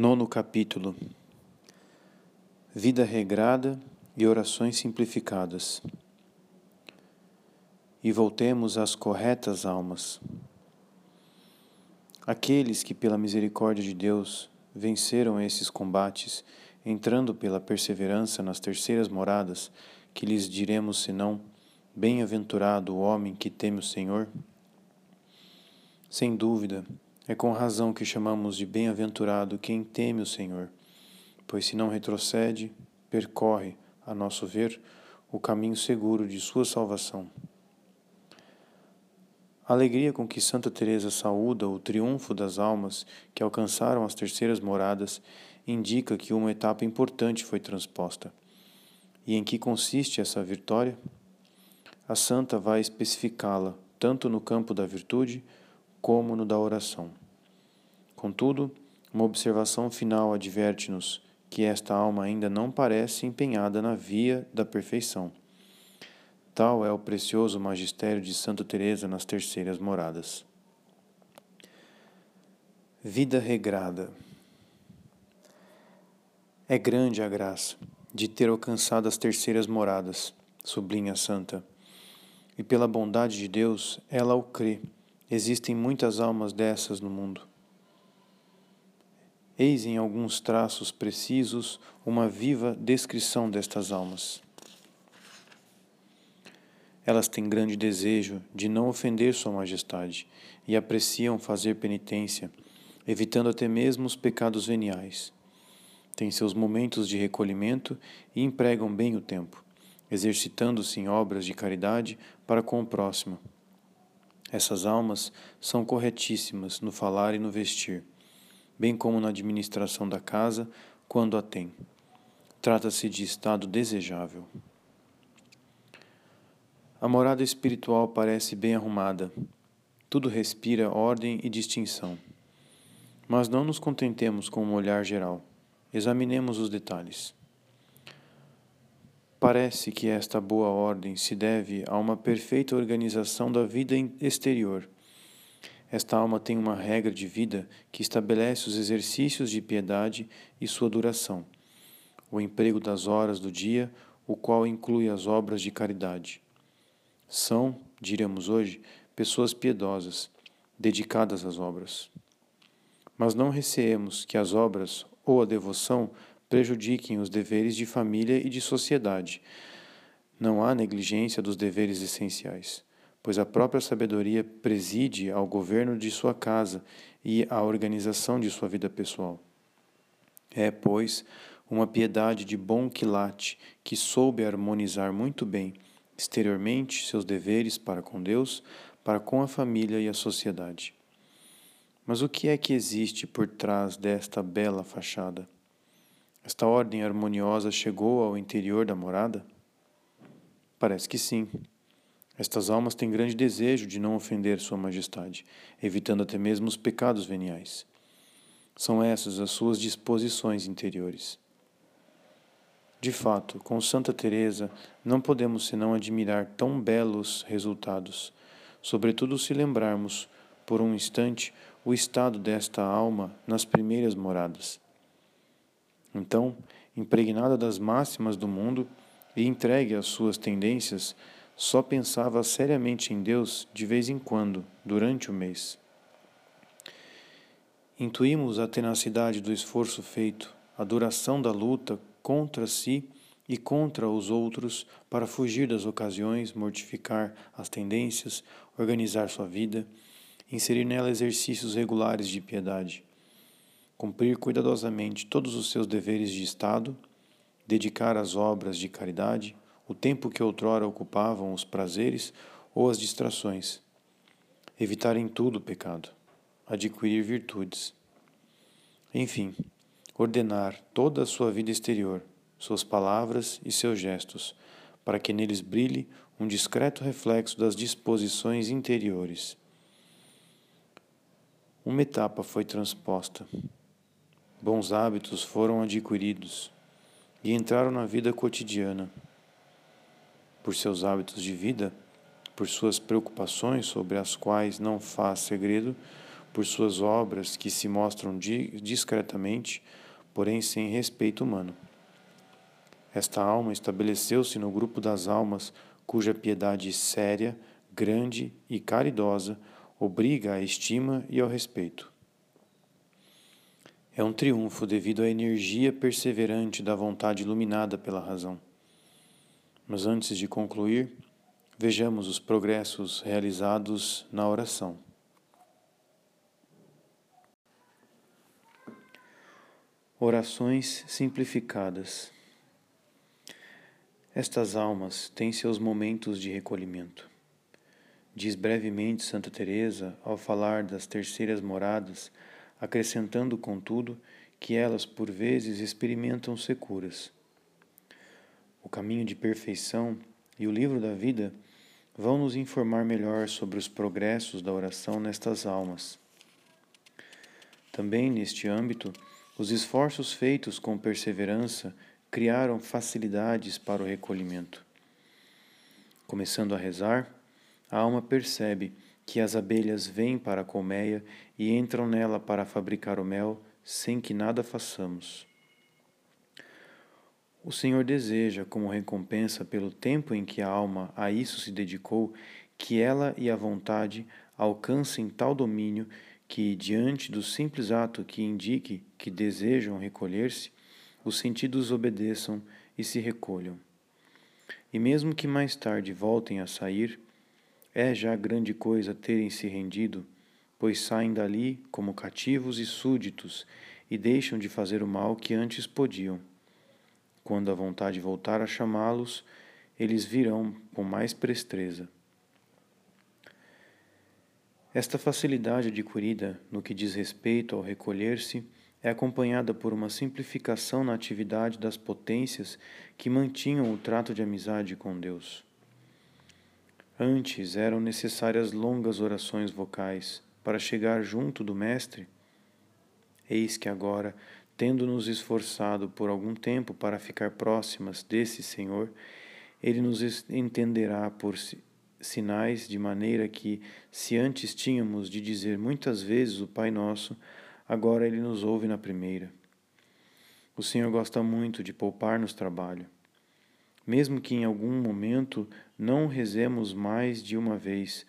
Nono capítulo Vida regrada e orações simplificadas. E voltemos às corretas almas. Aqueles que, pela misericórdia de Deus, venceram esses combates, entrando pela perseverança nas terceiras moradas, que lhes diremos senão: Bem-aventurado o homem que teme o Senhor? Sem dúvida, é com razão que chamamos de bem-aventurado quem teme o Senhor, pois se não retrocede, percorre, a nosso ver, o caminho seguro de sua salvação. A alegria com que Santa Teresa saúda o triunfo das almas que alcançaram as terceiras moradas indica que uma etapa importante foi transposta. E em que consiste essa vitória? A santa vai especificá-la tanto no campo da virtude como no da oração. Contudo, uma observação final adverte-nos que esta alma ainda não parece empenhada na via da perfeição. Tal é o precioso magistério de Santa Teresa nas terceiras moradas. Vida regrada. É grande a graça de ter alcançado as terceiras moradas, sublinha santa. E pela bondade de Deus, ela o crê. Existem muitas almas dessas no mundo. Eis em alguns traços precisos uma viva descrição destas almas. Elas têm grande desejo de não ofender Sua Majestade e apreciam fazer penitência, evitando até mesmo os pecados veniais. Têm seus momentos de recolhimento e empregam bem o tempo, exercitando-se em obras de caridade para com o próximo. Essas almas são corretíssimas no falar e no vestir bem como na administração da casa, quando a tem. Trata-se de estado desejável. A morada espiritual parece bem arrumada. Tudo respira ordem e distinção. Mas não nos contentemos com um olhar geral. Examinemos os detalhes. Parece que esta boa ordem se deve a uma perfeita organização da vida exterior esta alma tem uma regra de vida que estabelece os exercícios de piedade e sua duração, o emprego das horas do dia, o qual inclui as obras de caridade. São, diríamos hoje, pessoas piedosas, dedicadas às obras. Mas não receemos que as obras ou a devoção prejudiquem os deveres de família e de sociedade. Não há negligência dos deveres essenciais pois a própria sabedoria preside ao governo de sua casa e à organização de sua vida pessoal. É, pois, uma piedade de bom quilate que soube harmonizar muito bem exteriormente seus deveres para com Deus, para com a família e a sociedade. Mas o que é que existe por trás desta bela fachada? Esta ordem harmoniosa chegou ao interior da morada? Parece que sim. Estas almas têm grande desejo de não ofender Sua Majestade, evitando até mesmo os pecados veniais. São essas as suas disposições interiores. De fato, com Santa Teresa não podemos senão admirar tão belos resultados, sobretudo se lembrarmos por um instante o estado desta alma nas primeiras moradas. Então, impregnada das máximas do mundo e entregue às suas tendências, só pensava seriamente em Deus de vez em quando, durante o mês. Intuímos a tenacidade do esforço feito, a duração da luta contra si e contra os outros para fugir das ocasiões, mortificar as tendências, organizar sua vida, inserir nela exercícios regulares de piedade, cumprir cuidadosamente todos os seus deveres de Estado, dedicar às obras de caridade, o tempo que outrora ocupavam os prazeres ou as distrações, evitar em tudo o pecado, adquirir virtudes. Enfim, ordenar toda a sua vida exterior, suas palavras e seus gestos, para que neles brilhe um discreto reflexo das disposições interiores. Uma etapa foi transposta. Bons hábitos foram adquiridos e entraram na vida cotidiana por seus hábitos de vida, por suas preocupações sobre as quais não faz segredo, por suas obras que se mostram discretamente, porém sem respeito humano. Esta alma estabeleceu-se no grupo das almas cuja piedade séria, grande e caridosa obriga à estima e ao respeito. É um triunfo devido à energia perseverante da vontade iluminada pela razão. Mas antes de concluir, vejamos os progressos realizados na oração. Orações simplificadas. Estas almas têm seus momentos de recolhimento. Diz brevemente Santa Teresa ao falar das terceiras moradas, acrescentando contudo que elas por vezes experimentam securas. O caminho de perfeição e o livro da vida vão nos informar melhor sobre os progressos da oração nestas almas. Também neste âmbito, os esforços feitos com perseverança criaram facilidades para o recolhimento. Começando a rezar, a alma percebe que as abelhas vêm para a colmeia e entram nela para fabricar o mel sem que nada façamos. O Senhor deseja, como recompensa pelo tempo em que a alma a isso se dedicou, que ela e a vontade alcancem tal domínio que, diante do simples ato que indique que desejam recolher-se, os sentidos obedeçam e se recolham. E mesmo que mais tarde voltem a sair, é já grande coisa terem se rendido, pois saem dali como cativos e súditos e deixam de fazer o mal que antes podiam. Quando a vontade voltar a chamá-los, eles virão com mais prestreza. Esta facilidade adquirida no que diz respeito ao recolher-se é acompanhada por uma simplificação na atividade das potências que mantinham o trato de amizade com Deus. Antes eram necessárias longas orações vocais para chegar junto do Mestre. Eis que agora, tendo nos esforçado por algum tempo para ficar próximas desse Senhor, Ele nos entenderá por sinais de maneira que, se antes tínhamos de dizer muitas vezes o Pai Nosso, agora Ele nos ouve na primeira. O Senhor gosta muito de poupar-nos trabalho. Mesmo que em algum momento não rezemos mais de uma vez,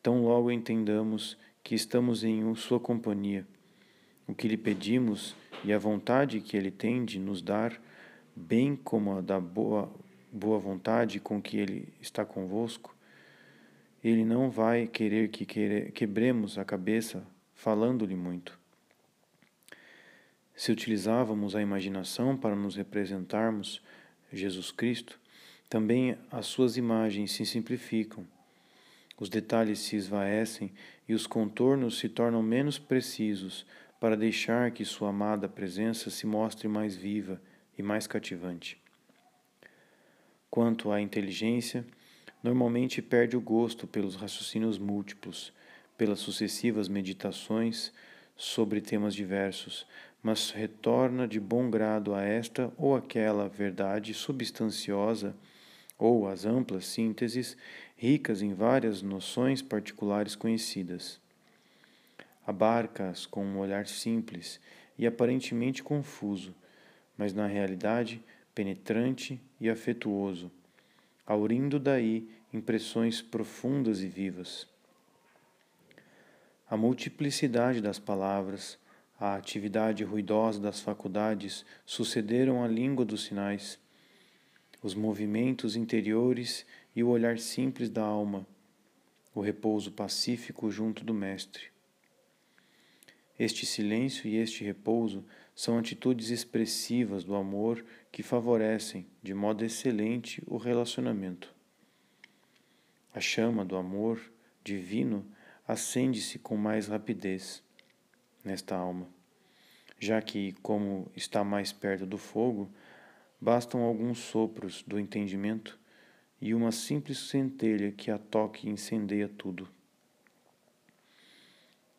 tão logo entendamos que estamos em Sua companhia. O que lhe pedimos e a vontade que Ele tem de nos dar, bem como a da boa, boa vontade com que Ele está convosco, ele não vai querer que quebremos a cabeça falando-lhe muito. Se utilizávamos a imaginação para nos representarmos Jesus Cristo, também as suas imagens se simplificam. Os detalhes se esvaecem e os contornos se tornam menos precisos para deixar que sua amada presença se mostre mais viva e mais cativante. Quanto à inteligência, normalmente perde o gosto pelos raciocínios múltiplos, pelas sucessivas meditações sobre temas diversos, mas retorna de bom grado a esta ou aquela verdade substanciosa ou às amplas sínteses, ricas em várias noções particulares conhecidas. Abarca-as com um olhar simples e aparentemente confuso, mas na realidade penetrante e afetuoso, aurindo daí impressões profundas e vivas. A multiplicidade das palavras, a atividade ruidosa das faculdades sucederam à língua dos sinais, os movimentos interiores e o olhar simples da alma, o repouso pacífico junto do Mestre. Este silêncio e este repouso são atitudes expressivas do amor que favorecem, de modo excelente, o relacionamento. A chama do amor divino acende-se com mais rapidez nesta alma, já que, como está mais perto do fogo, bastam alguns sopros do entendimento e uma simples centelha que a toque incendeia tudo.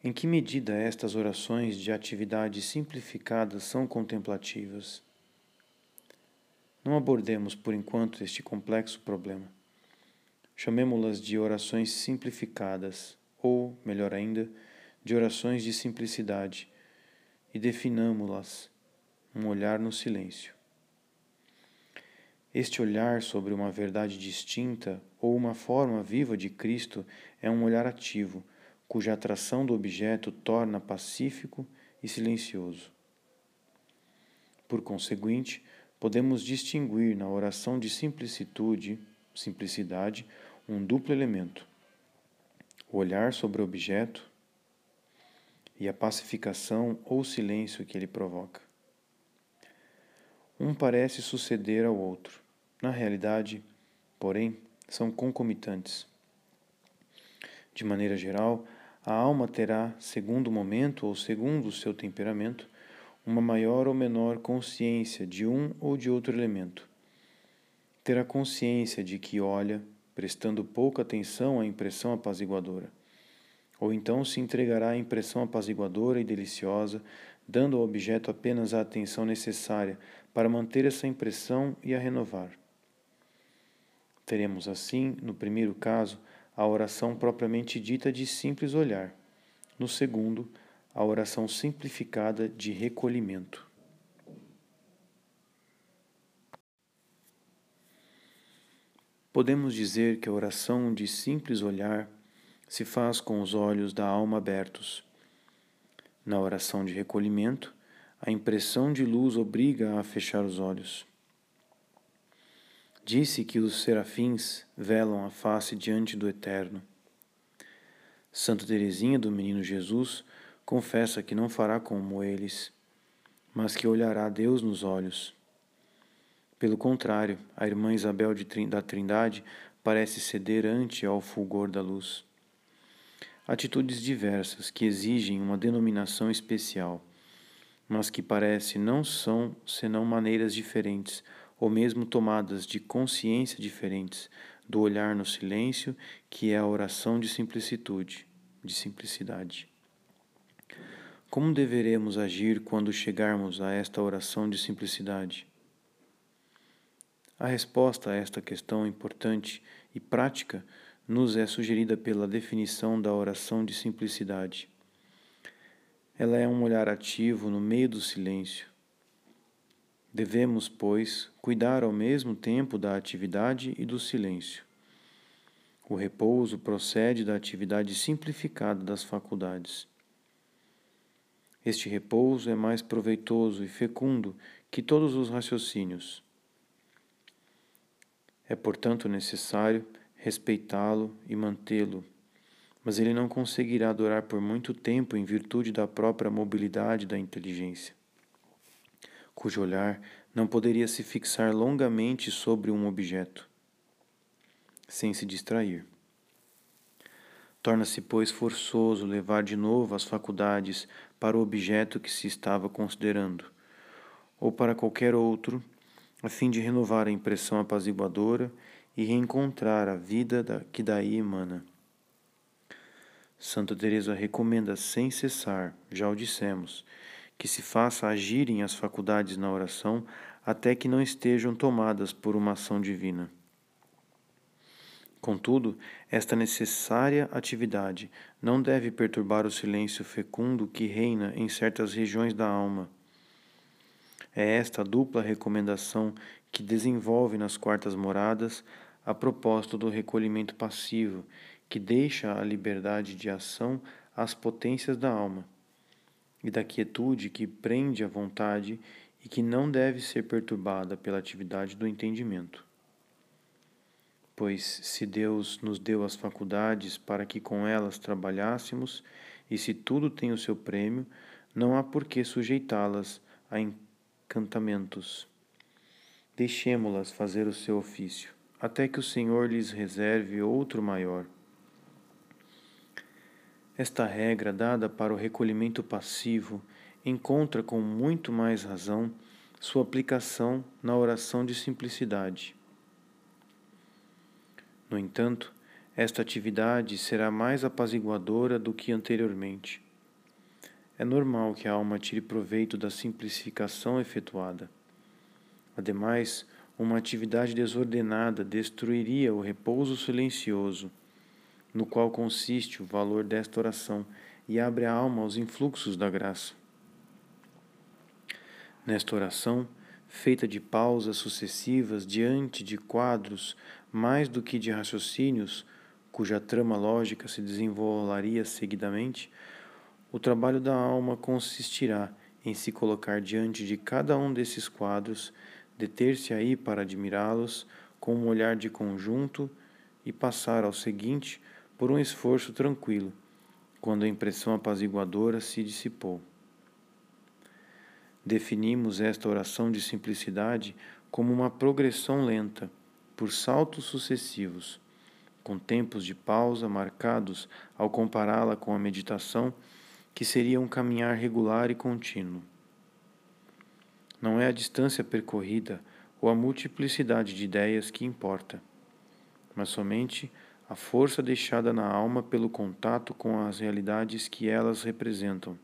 Em que medida estas orações de atividades simplificadas são contemplativas? Não abordemos por enquanto este complexo problema. Chamemo-las de orações simplificadas, ou, melhor ainda, de orações de simplicidade e definamo-las, um olhar no silêncio. Este olhar sobre uma verdade distinta ou uma forma viva de Cristo é um olhar ativo, cuja atração do objeto torna pacífico e silencioso. Por conseguinte, podemos distinguir na oração de simplicitude, simplicidade, um duplo elemento: o olhar sobre o objeto e a pacificação ou silêncio que ele provoca. Um parece suceder ao outro. Na realidade, porém, são concomitantes. De maneira geral, a alma terá, segundo o momento ou segundo o seu temperamento, uma maior ou menor consciência de um ou de outro elemento. Terá consciência de que olha, prestando pouca atenção à impressão apaziguadora ou então se entregará à impressão apaziguadora e deliciosa, dando ao objeto apenas a atenção necessária para manter essa impressão e a renovar. Teremos assim, no primeiro caso, a oração propriamente dita de simples olhar, no segundo, a oração simplificada de recolhimento. Podemos dizer que a oração de simples olhar se faz com os olhos da alma abertos. Na oração de recolhimento, a impressão de luz obriga a fechar os olhos. Disse que os serafins velam a face diante do Eterno. Santa Teresinha do Menino Jesus confessa que não fará como eles, mas que olhará Deus nos olhos. Pelo contrário, a irmã Isabel da Trindade parece ceder ante ao fulgor da luz atitudes diversas que exigem uma denominação especial, mas que parece não são senão maneiras diferentes, ou mesmo tomadas de consciência diferentes, do olhar no silêncio, que é a oração de simplicitude, de simplicidade. Como deveremos agir quando chegarmos a esta oração de simplicidade? A resposta a esta questão importante e prática nos é sugerida pela definição da oração de simplicidade. Ela é um olhar ativo no meio do silêncio. Devemos, pois, cuidar ao mesmo tempo da atividade e do silêncio. O repouso procede da atividade simplificada das faculdades. Este repouso é mais proveitoso e fecundo que todos os raciocínios. É, portanto, necessário respeitá-lo e mantê-lo, mas ele não conseguirá durar por muito tempo em virtude da própria mobilidade da inteligência, cujo olhar não poderia se fixar longamente sobre um objeto, sem se distrair. Torna-se, pois, forçoso levar de novo as faculdades para o objeto que se estava considerando, ou para qualquer outro, a fim de renovar a impressão apaziguadora e reencontrar a vida que daí emana. Santa Teresa recomenda sem cessar, já o dissemos, que se faça agirem as faculdades na oração até que não estejam tomadas por uma ação divina. Contudo, esta necessária atividade não deve perturbar o silêncio fecundo que reina em certas regiões da alma. É esta dupla recomendação que desenvolve nas quartas moradas a propósito do recolhimento passivo, que deixa a liberdade de ação às potências da alma, e da quietude que prende a vontade e que não deve ser perturbada pela atividade do entendimento. Pois, se Deus nos deu as faculdades para que com elas trabalhássemos, e se tudo tem o seu prêmio, não há por que sujeitá-las a encantamentos. Deixemo-las fazer o seu ofício até que o Senhor lhes reserve outro maior. Esta regra dada para o recolhimento passivo encontra com muito mais razão sua aplicação na oração de simplicidade. No entanto, esta atividade será mais apaziguadora do que anteriormente. É normal que a alma tire proveito da simplificação efetuada. Ademais, uma atividade desordenada destruiria o repouso silencioso, no qual consiste o valor desta oração, e abre a alma aos influxos da graça. Nesta oração, feita de pausas sucessivas diante de quadros mais do que de raciocínios, cuja trama lógica se desenrolaria seguidamente, o trabalho da alma consistirá em se colocar diante de cada um desses quadros, deter-se aí para admirá-los com um olhar de conjunto e passar ao seguinte por um esforço tranquilo, quando a impressão apaziguadora se dissipou. Definimos esta oração de simplicidade como uma progressão lenta, por saltos sucessivos, com tempos de pausa marcados ao compará-la com a meditação que seria um caminhar regular e contínuo. Não é a distância percorrida ou a multiplicidade de ideias que importa, mas somente a força deixada na alma pelo contato com as realidades que elas representam.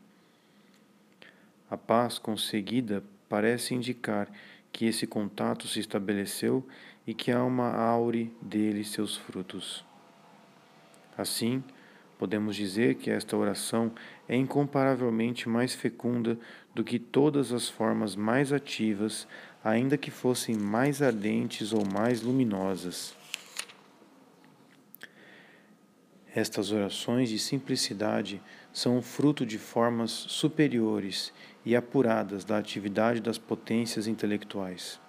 A paz conseguida parece indicar que esse contato se estabeleceu e que a alma aure dele seus frutos. Assim, Podemos dizer que esta oração é incomparavelmente mais fecunda do que todas as formas mais ativas, ainda que fossem mais ardentes ou mais luminosas. Estas orações de simplicidade são fruto de formas superiores e apuradas da atividade das potências intelectuais.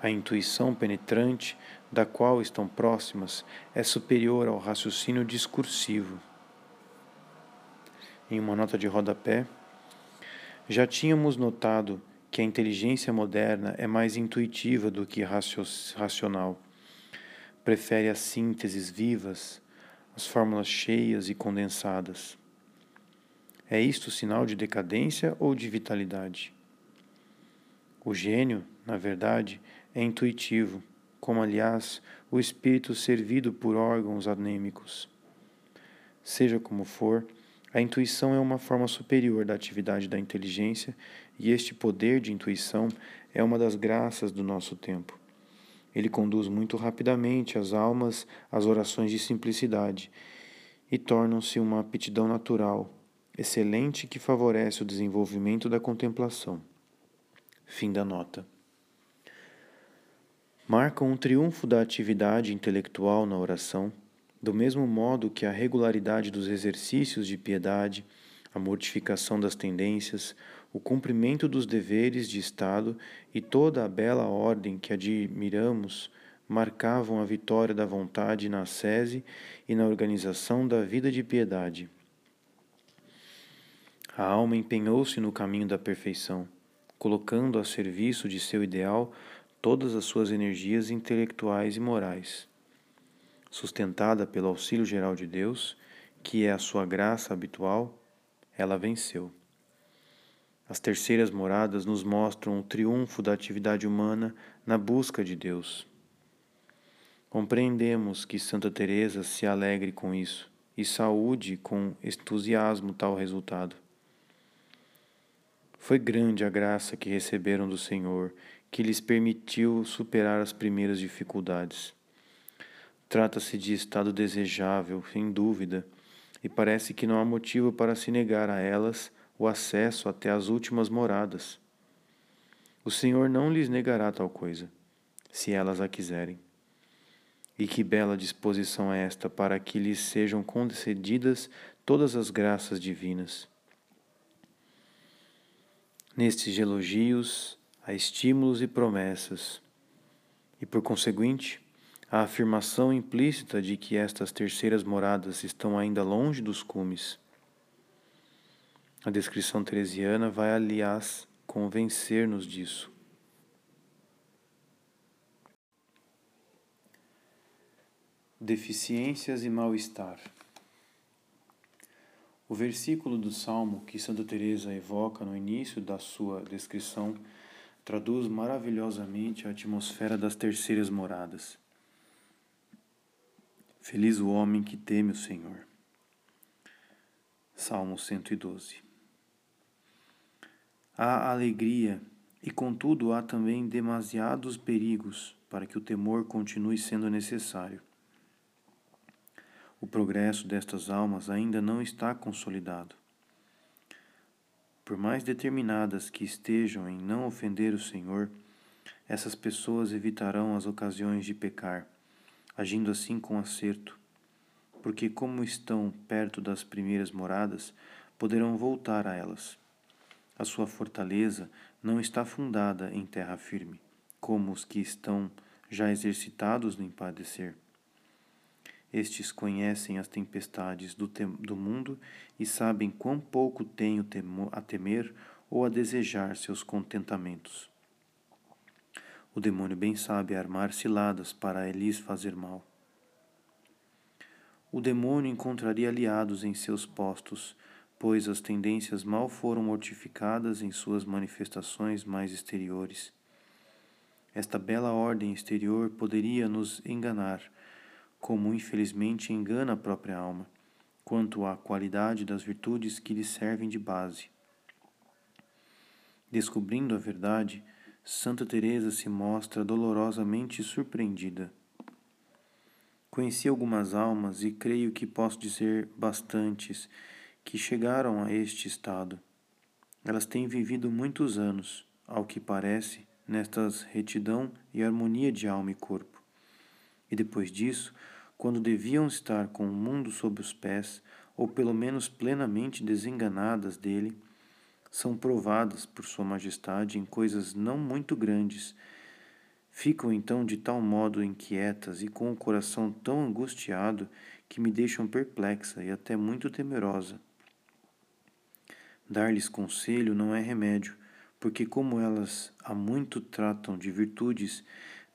A intuição penetrante da qual estão próximas é superior ao raciocínio discursivo. Em uma nota de rodapé, já tínhamos notado que a inteligência moderna é mais intuitiva do que racional. Prefere as sínteses vivas, as fórmulas cheias e condensadas. É isto sinal de decadência ou de vitalidade? O gênio, na verdade, é intuitivo como aliás o espírito servido por órgãos anêmicos. Seja como for, a intuição é uma forma superior da atividade da inteligência e este poder de intuição é uma das graças do nosso tempo. Ele conduz muito rapidamente as almas às orações de simplicidade e tornam-se uma aptidão natural, excelente que favorece o desenvolvimento da contemplação. Fim da nota marcam um triunfo da atividade intelectual na oração, do mesmo modo que a regularidade dos exercícios de piedade, a mortificação das tendências, o cumprimento dos deveres de Estado e toda a bela ordem que admiramos marcavam a vitória da vontade na sese e na organização da vida de piedade. A alma empenhou-se no caminho da perfeição, colocando a serviço de seu ideal todas as suas energias intelectuais e morais. Sustentada pelo auxílio geral de Deus, que é a sua graça habitual, ela venceu. As terceiras moradas nos mostram o triunfo da atividade humana na busca de Deus. Compreendemos que Santa Teresa se alegre com isso e saúde com entusiasmo tal resultado. Foi grande a graça que receberam do Senhor que lhes permitiu superar as primeiras dificuldades. Trata-se de estado desejável, sem dúvida, e parece que não há motivo para se negar a elas o acesso até as últimas moradas. O Senhor não lhes negará tal coisa, se elas a quiserem. E que bela disposição é esta para que lhes sejam concedidas todas as graças divinas. Nestes elogios, a estímulos e promessas, e por conseguinte, a afirmação implícita de que estas terceiras moradas estão ainda longe dos cumes. A descrição teresiana vai, aliás, convencer-nos disso. Deficiências e mal-estar. O versículo do Salmo que Santa Teresa evoca no início da sua descrição traduz maravilhosamente a atmosfera das terceiras moradas. Feliz o homem que teme o Senhor. Salmo 112. Há alegria e, contudo, há também demasiados perigos para que o temor continue sendo necessário. O progresso destas almas ainda não está consolidado. Por mais determinadas que estejam em não ofender o Senhor, essas pessoas evitarão as ocasiões de pecar, agindo assim com acerto, porque, como estão perto das primeiras moradas, poderão voltar a elas. A sua fortaleza não está fundada em terra firme, como os que estão já exercitados no empadecer. Estes conhecem as tempestades do, do mundo e sabem quão pouco tenho a temer ou a desejar seus contentamentos. O demônio bem sabe armar ciladas para lhes fazer mal. O demônio encontraria aliados em seus postos, pois as tendências mal foram mortificadas em suas manifestações mais exteriores. Esta bela ordem exterior poderia nos enganar como infelizmente engana a própria alma, quanto à qualidade das virtudes que lhe servem de base. Descobrindo a verdade, Santa Teresa se mostra dolorosamente surpreendida. Conheci algumas almas e creio que posso dizer bastantes que chegaram a este estado. Elas têm vivido muitos anos, ao que parece, nestas retidão e harmonia de alma e corpo e depois disso, quando deviam estar com o mundo sob os pés, ou pelo menos plenamente desenganadas dele, são provadas por Sua Majestade em coisas não muito grandes. Ficam então de tal modo inquietas e com o coração tão angustiado que me deixam perplexa e até muito temerosa. Dar-lhes conselho não é remédio, porque, como elas há muito tratam de virtudes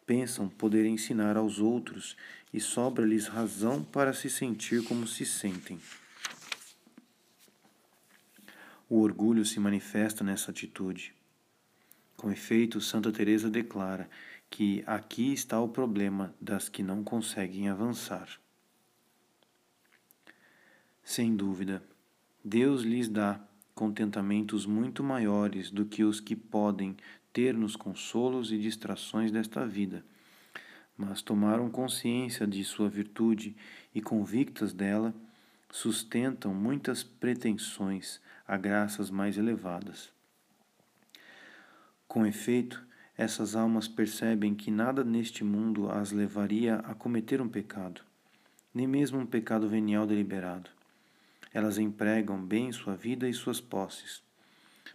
pensam poder ensinar aos outros e sobra-lhes razão para se sentir como se sentem. O orgulho se manifesta nessa atitude. Com efeito, Santa Teresa declara que aqui está o problema das que não conseguem avançar. Sem dúvida, Deus lhes dá contentamentos muito maiores do que os que podem ter nos consolos e distrações desta vida, mas tomaram consciência de sua virtude e, convictas dela, sustentam muitas pretensões a graças mais elevadas. Com efeito, essas almas percebem que nada neste mundo as levaria a cometer um pecado, nem mesmo um pecado venial deliberado. Elas empregam bem sua vida e suas posses,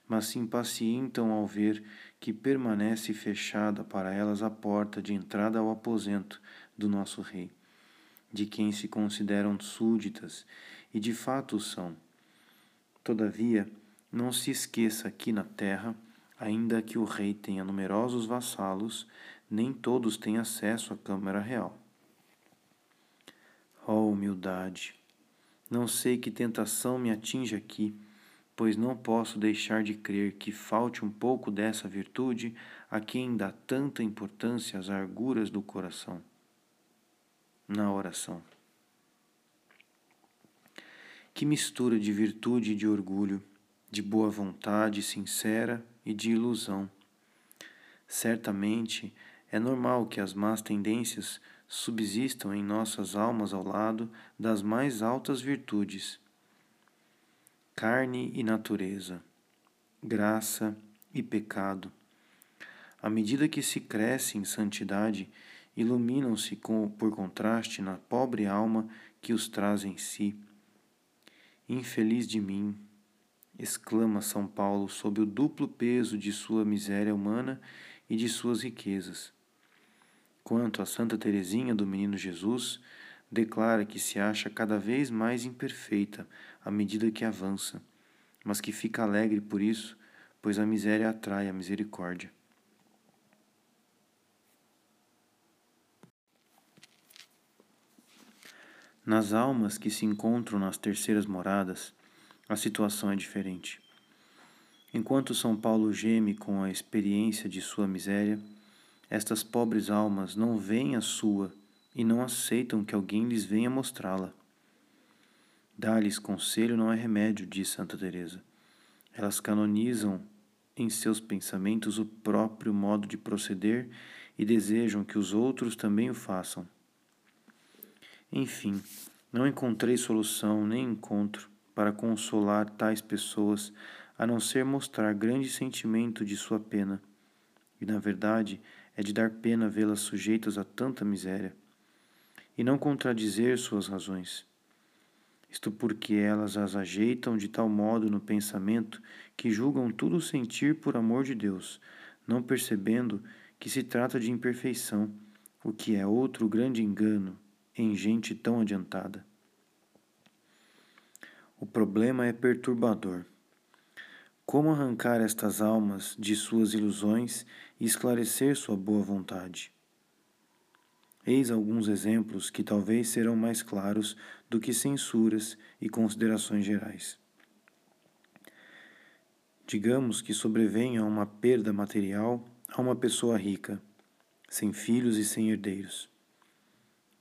mas se impacientam ao ver que permanece fechada para elas a porta de entrada ao aposento do nosso Rei, de quem se consideram súditas e de fato são. Todavia, não se esqueça aqui na terra, ainda que o rei tenha numerosos vassalos, nem todos têm acesso à Câmara Real. Oh, humildade! Não sei que tentação me atinge aqui pois não posso deixar de crer que falte um pouco dessa virtude a quem dá tanta importância às arguras do coração. Na oração. Que mistura de virtude e de orgulho, de boa vontade sincera e de ilusão. Certamente é normal que as más tendências subsistam em nossas almas ao lado das mais altas virtudes carne e natureza, graça e pecado. À medida que se cresce em santidade, iluminam-se por contraste na pobre alma que os traz em si. Infeliz de mim, exclama São Paulo sob o duplo peso de sua miséria humana e de suas riquezas. Quanto a Santa Teresinha do Menino Jesus, declara que se acha cada vez mais imperfeita à medida que avança, mas que fica alegre por isso, pois a miséria atrai a misericórdia. Nas almas que se encontram nas terceiras moradas, a situação é diferente. Enquanto São Paulo geme com a experiência de sua miséria, estas pobres almas não veem a sua e não aceitam que alguém lhes venha mostrá-la. Dar-lhes conselho não é remédio, diz Santa Teresa. Elas canonizam em seus pensamentos o próprio modo de proceder e desejam que os outros também o façam. Enfim, Não encontrei solução nem encontro para consolar tais pessoas, a não ser mostrar grande sentimento de sua pena. E, na verdade, é de dar pena vê-las sujeitas a tanta miséria, e não contradizer suas razões. Isto porque elas as ajeitam de tal modo no pensamento que julgam tudo sentir por amor de Deus, não percebendo que se trata de imperfeição, o que é outro grande engano em gente tão adiantada. O problema é perturbador. Como arrancar estas almas de suas ilusões e esclarecer sua boa vontade? Eis alguns exemplos que talvez serão mais claros do que censuras e considerações gerais. Digamos que sobrevenha uma perda material a uma pessoa rica, sem filhos e sem herdeiros.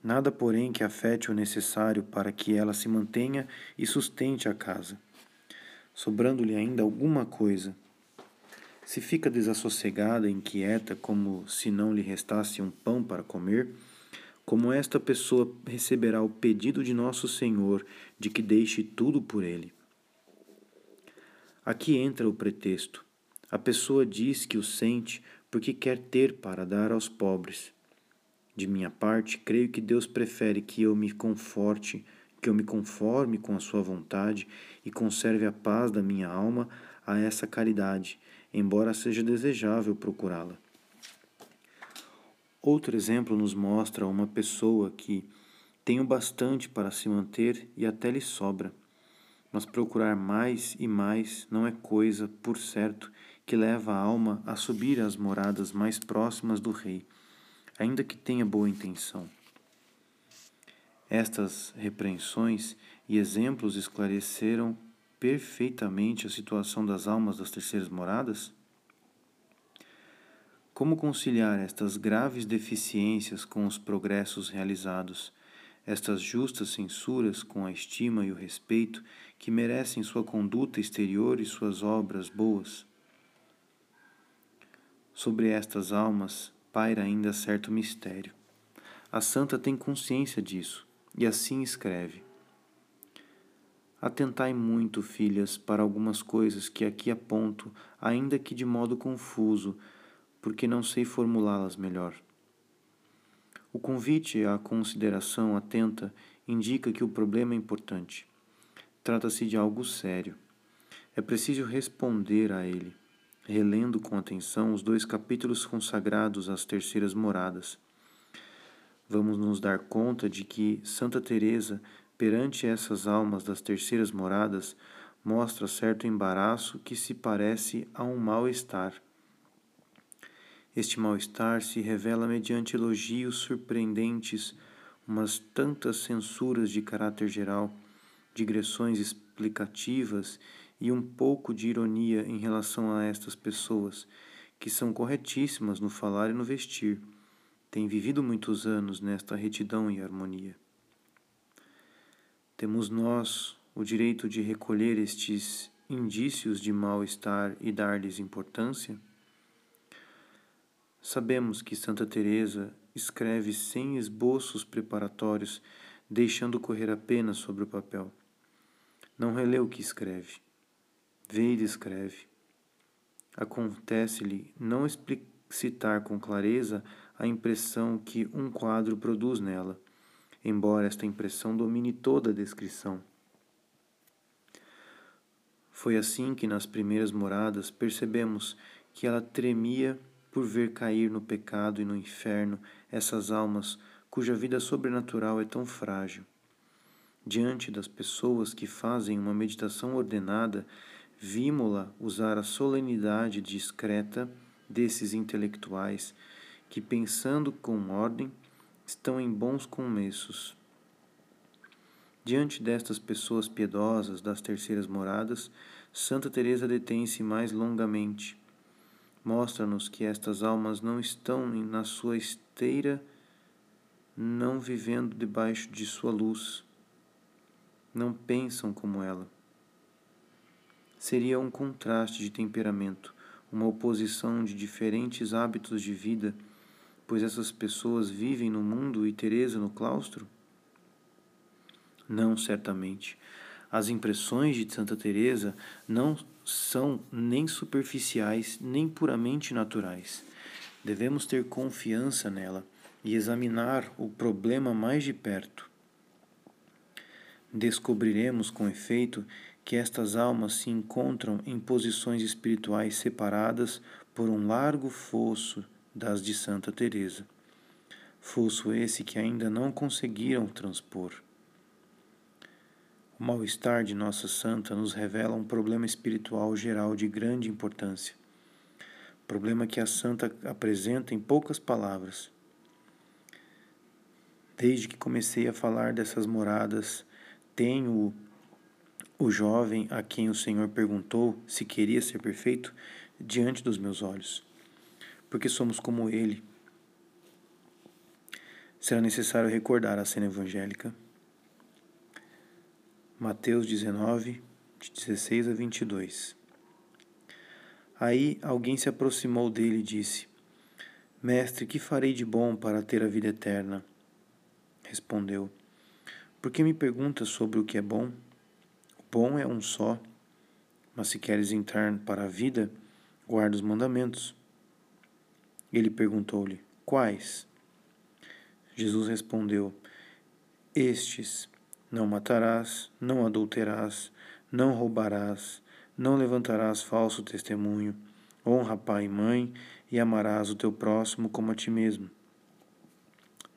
Nada, porém, que afete o necessário para que ela se mantenha e sustente a casa, sobrando-lhe ainda alguma coisa. Se fica desassossegada inquieta, como se não lhe restasse um pão para comer, como esta pessoa receberá o pedido de nosso Senhor de que deixe tudo por ele? Aqui entra o pretexto. A pessoa diz que o sente porque quer ter para dar aos pobres de minha parte, creio que Deus prefere que eu me conforte, que eu me conforme com a sua vontade e conserve a paz da minha alma a essa caridade, embora seja desejável procurá-la. Outro exemplo nos mostra uma pessoa que tem o bastante para se manter e até lhe sobra, mas procurar mais e mais não é coisa, por certo, que leva a alma a subir às moradas mais próximas do Rei ainda que tenha boa intenção. Estas repreensões e exemplos esclareceram perfeitamente a situação das almas das terceiras moradas? Como conciliar estas graves deficiências com os progressos realizados, estas justas censuras com a estima e o respeito que merecem sua conduta exterior e suas obras boas? Sobre estas almas, paira ainda certo mistério. A santa tem consciência disso e assim escreve: Atentai muito, filhas, para algumas coisas que aqui aponto, ainda que de modo confuso, porque não sei formulá-las melhor. O convite à consideração atenta indica que o problema é importante. Trata-se de algo sério. É preciso responder a ele relendo com atenção os dois capítulos consagrados às terceiras moradas. Vamos nos dar conta de que Santa Teresa, perante essas almas das terceiras moradas, mostra certo embaraço que se parece a um mal-estar. Este mal-estar se revela mediante elogios surpreendentes, umas tantas censuras de caráter geral, digressões explicativas e um pouco de ironia em relação a estas pessoas, que são corretíssimas no falar e no vestir, têm vivido muitos anos nesta retidão e harmonia. Temos nós o direito de recolher estes indícios de mal-estar e dar-lhes importância? Sabemos que Santa Teresa escreve sem esboços preparatórios, deixando correr apenas sobre o papel. Não relê o que escreve vê e escreve. Acontece-lhe não explicitar com clareza a impressão que um quadro produz nela, embora esta impressão domine toda a descrição. Foi assim que nas primeiras moradas percebemos que ela tremia por ver cair no pecado e no inferno essas almas cuja vida sobrenatural é tão frágil. Diante das pessoas que fazem uma meditação ordenada, Vimos-la usar a solenidade discreta desses intelectuais que, pensando com ordem, estão em bons começos. Diante destas pessoas piedosas das terceiras moradas, Santa Teresa detém-se mais longamente. Mostra-nos que estas almas não estão na sua esteira, não vivendo debaixo de sua luz, não pensam como ela seria um contraste de temperamento, uma oposição de diferentes hábitos de vida, pois essas pessoas vivem no mundo e Teresa no claustro? Não, certamente. As impressões de Santa Teresa não são nem superficiais nem puramente naturais. Devemos ter confiança nela e examinar o problema mais de perto. Descobriremos com efeito que estas almas se encontram em posições espirituais separadas por um largo fosso das de Santa Teresa. Fosso esse que ainda não conseguiram transpor. O mal-estar de Nossa Santa nos revela um problema espiritual geral de grande importância. Problema que a Santa apresenta em poucas palavras. Desde que comecei a falar dessas moradas, tenho o jovem a quem o Senhor perguntou se queria ser perfeito diante dos meus olhos, porque somos como ele. Será necessário recordar a cena evangélica. Mateus 19, de 16 a 22. Aí alguém se aproximou dele e disse: Mestre, que farei de bom para ter a vida eterna? Respondeu: Por que me perguntas sobre o que é bom? O bom é um só, mas se queres entrar para a vida, guarda os mandamentos. Ele perguntou-lhe: Quais? Jesus respondeu: Estes não matarás, não adulterás, não roubarás, não levantarás falso testemunho, honra pai e mãe e amarás o teu próximo como a ti mesmo.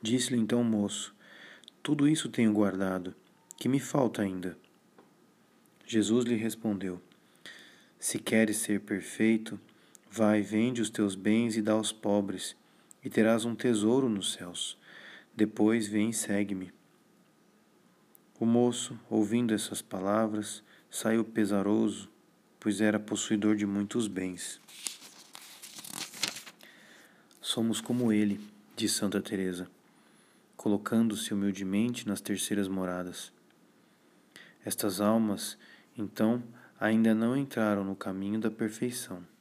Disse-lhe então o moço: Tudo isso tenho guardado, que me falta ainda? Jesus lhe respondeu: Se queres ser perfeito, vai, vende os teus bens e dá aos pobres, e terás um tesouro nos céus. Depois vem e segue-me. O moço, ouvindo essas palavras, saiu pesaroso, pois era possuidor de muitos bens. Somos como ele, diz Santa Teresa, colocando-se humildemente nas terceiras moradas. Estas almas, então, ainda não entraram no caminho da perfeição.